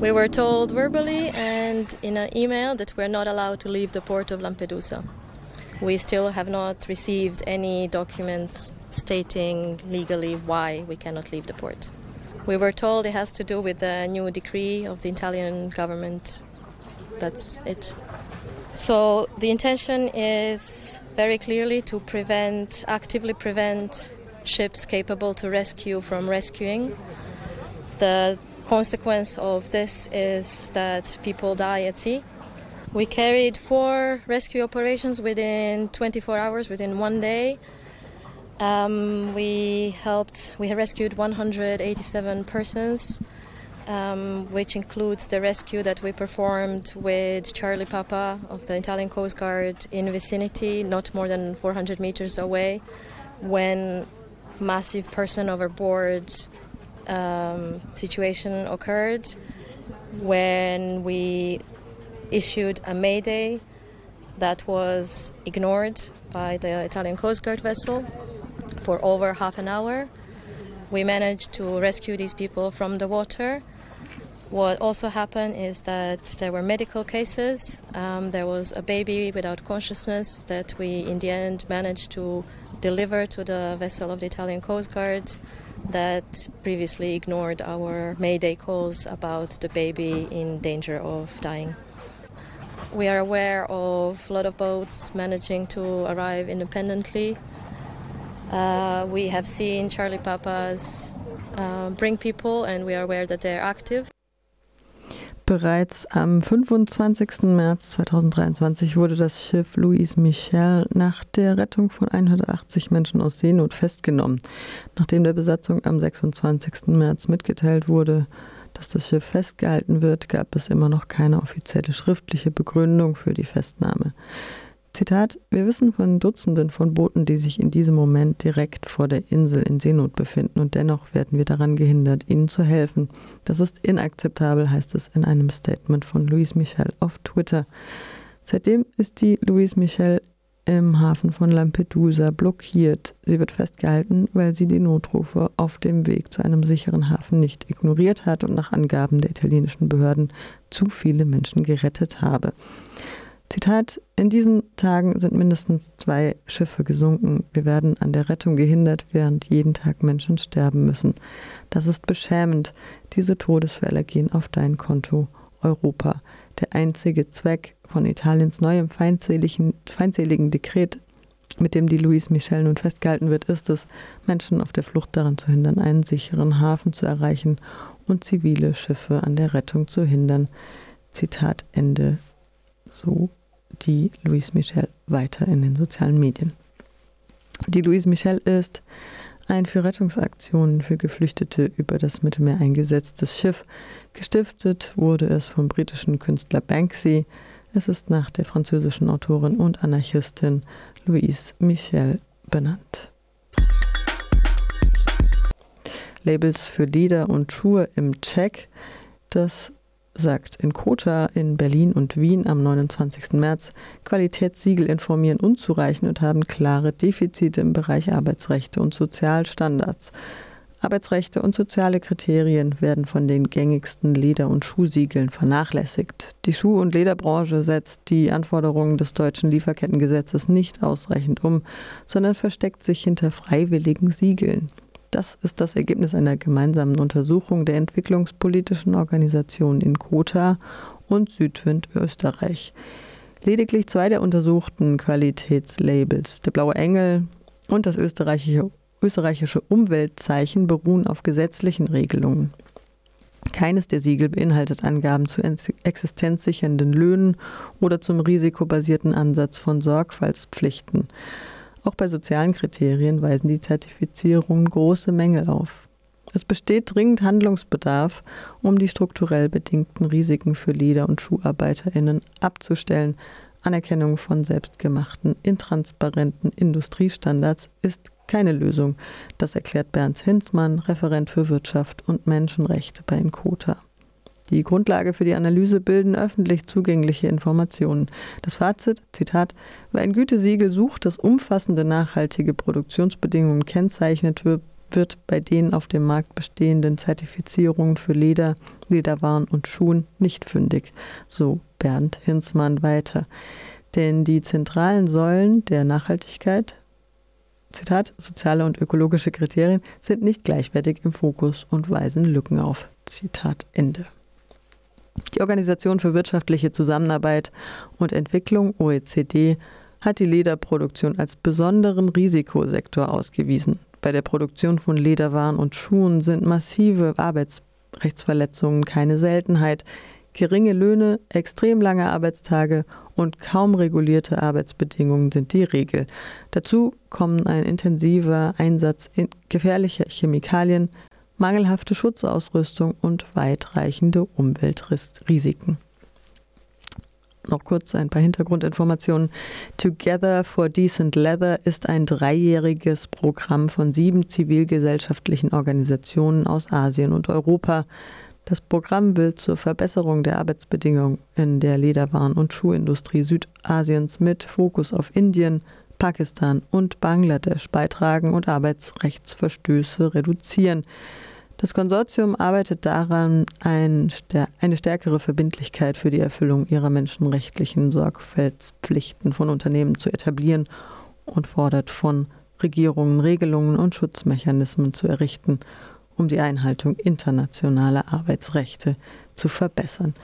We were told verbally and in an email that we're not allowed to leave the port of Lampedusa. We still have not received any documents stating legally why we cannot leave the port. We were told it has to do with the new decree of the Italian government. That's it. So the intention is very clearly to prevent, actively prevent ships capable to rescue from rescuing. The consequence of this is that people die at sea. We carried four rescue operations within 24 hours, within one day. Um, we helped, we rescued 187 persons, um, which includes the rescue that we performed with Charlie Papa of the Italian Coast Guard in vicinity, not more than 400 meters away, when massive person overboard um, situation occurred when we issued a mayday that was ignored by the Italian Coast Guard vessel for over half an hour. We managed to rescue these people from the water. What also happened is that there were medical cases. Um, there was a baby without consciousness that we, in the end, managed to deliver to the vessel of the Italian Coast Guard that previously ignored our Mayday calls about the baby in danger of dying. We are aware of a lot of boats managing to arrive independently. Uh, we have seen Charlie Papas uh, bring people, and we are aware that they're active. Bereits am 25. März 2023 wurde das Schiff Louis Michel nach der Rettung von 180 Menschen aus Seenot festgenommen. Nachdem der Besatzung am 26. März mitgeteilt wurde, dass das Schiff festgehalten wird, gab es immer noch keine offizielle schriftliche Begründung für die Festnahme. Zitat: Wir wissen von Dutzenden von Booten, die sich in diesem Moment direkt vor der Insel in Seenot befinden und dennoch werden wir daran gehindert, ihnen zu helfen. Das ist inakzeptabel, heißt es in einem Statement von Louis Michel auf Twitter. Seitdem ist die Louis Michel im Hafen von Lampedusa blockiert. Sie wird festgehalten, weil sie die Notrufe auf dem Weg zu einem sicheren Hafen nicht ignoriert hat und nach Angaben der italienischen Behörden zu viele Menschen gerettet habe. Zitat: In diesen Tagen sind mindestens zwei Schiffe gesunken. Wir werden an der Rettung gehindert, während jeden Tag Menschen sterben müssen. Das ist beschämend. Diese Todesfälle gehen auf dein Konto, Europa. Der einzige Zweck von Italiens neuem feindseligen, feindseligen Dekret, mit dem die Louise Michel nun festgehalten wird, ist es, Menschen auf der Flucht daran zu hindern, einen sicheren Hafen zu erreichen und zivile Schiffe an der Rettung zu hindern. Zitat Ende. So die Louise Michel weiter in den sozialen Medien. Die Louise Michel ist ein für Rettungsaktionen für Geflüchtete über das Mittelmeer eingesetztes Schiff. Gestiftet wurde es vom britischen Künstler Banksy. Es ist nach der französischen Autorin und Anarchistin Louise Michel benannt. Labels für Lieder und Schuhe im Check. Das sagt in Kota in Berlin und Wien am 29. März, Qualitätssiegel informieren unzureichend und haben klare Defizite im Bereich Arbeitsrechte und Sozialstandards. Arbeitsrechte und soziale Kriterien werden von den gängigsten Leder- und Schuhsiegeln vernachlässigt. Die Schuh- und Lederbranche setzt die Anforderungen des deutschen Lieferkettengesetzes nicht ausreichend um, sondern versteckt sich hinter freiwilligen Siegeln. Das ist das Ergebnis einer gemeinsamen Untersuchung der entwicklungspolitischen Organisationen in Kota und Südwind Österreich. Lediglich zwei der untersuchten Qualitätslabels, der Blaue Engel und das österreichische, österreichische Umweltzeichen, beruhen auf gesetzlichen Regelungen. Keines der Siegel beinhaltet Angaben zu existenzsichernden Löhnen oder zum risikobasierten Ansatz von Sorgfaltspflichten. Auch bei sozialen Kriterien weisen die Zertifizierungen große Mängel auf. Es besteht dringend Handlungsbedarf, um die strukturell bedingten Risiken für Leder- und Schuharbeiterinnen abzustellen. Anerkennung von selbstgemachten, intransparenten Industriestandards ist keine Lösung. Das erklärt Bernd Hinzmann, Referent für Wirtschaft und Menschenrechte bei Inkota. Die Grundlage für die Analyse bilden öffentlich zugängliche Informationen. Das Fazit, Zitat, wer ein Gütesiegel sucht, das umfassende nachhaltige Produktionsbedingungen kennzeichnet, wird bei den auf dem Markt bestehenden Zertifizierungen für Leder, Lederwaren und Schuhen nicht fündig, so Bernd Hinzmann weiter. Denn die zentralen Säulen der Nachhaltigkeit, Zitat, soziale und ökologische Kriterien sind nicht gleichwertig im Fokus und weisen Lücken auf. Zitat Ende. Die Organisation für wirtschaftliche Zusammenarbeit und Entwicklung OECD hat die Lederproduktion als besonderen Risikosektor ausgewiesen. Bei der Produktion von Lederwaren und Schuhen sind massive Arbeitsrechtsverletzungen keine Seltenheit. Geringe Löhne, extrem lange Arbeitstage und kaum regulierte Arbeitsbedingungen sind die Regel. Dazu kommen ein intensiver Einsatz gefährlicher Chemikalien, mangelhafte Schutzausrüstung und weitreichende Umweltrisiken. Noch kurz ein paar Hintergrundinformationen. Together for Decent Leather ist ein dreijähriges Programm von sieben zivilgesellschaftlichen Organisationen aus Asien und Europa. Das Programm will zur Verbesserung der Arbeitsbedingungen in der Lederwaren- und Schuhindustrie Südasiens mit Fokus auf Indien, Pakistan und Bangladesch beitragen und Arbeitsrechtsverstöße reduzieren. Das Konsortium arbeitet daran, ein, eine stärkere Verbindlichkeit für die Erfüllung ihrer menschenrechtlichen Sorgfaltspflichten von Unternehmen zu etablieren und fordert von Regierungen Regelungen und Schutzmechanismen zu errichten, um die Einhaltung internationaler Arbeitsrechte zu verbessern.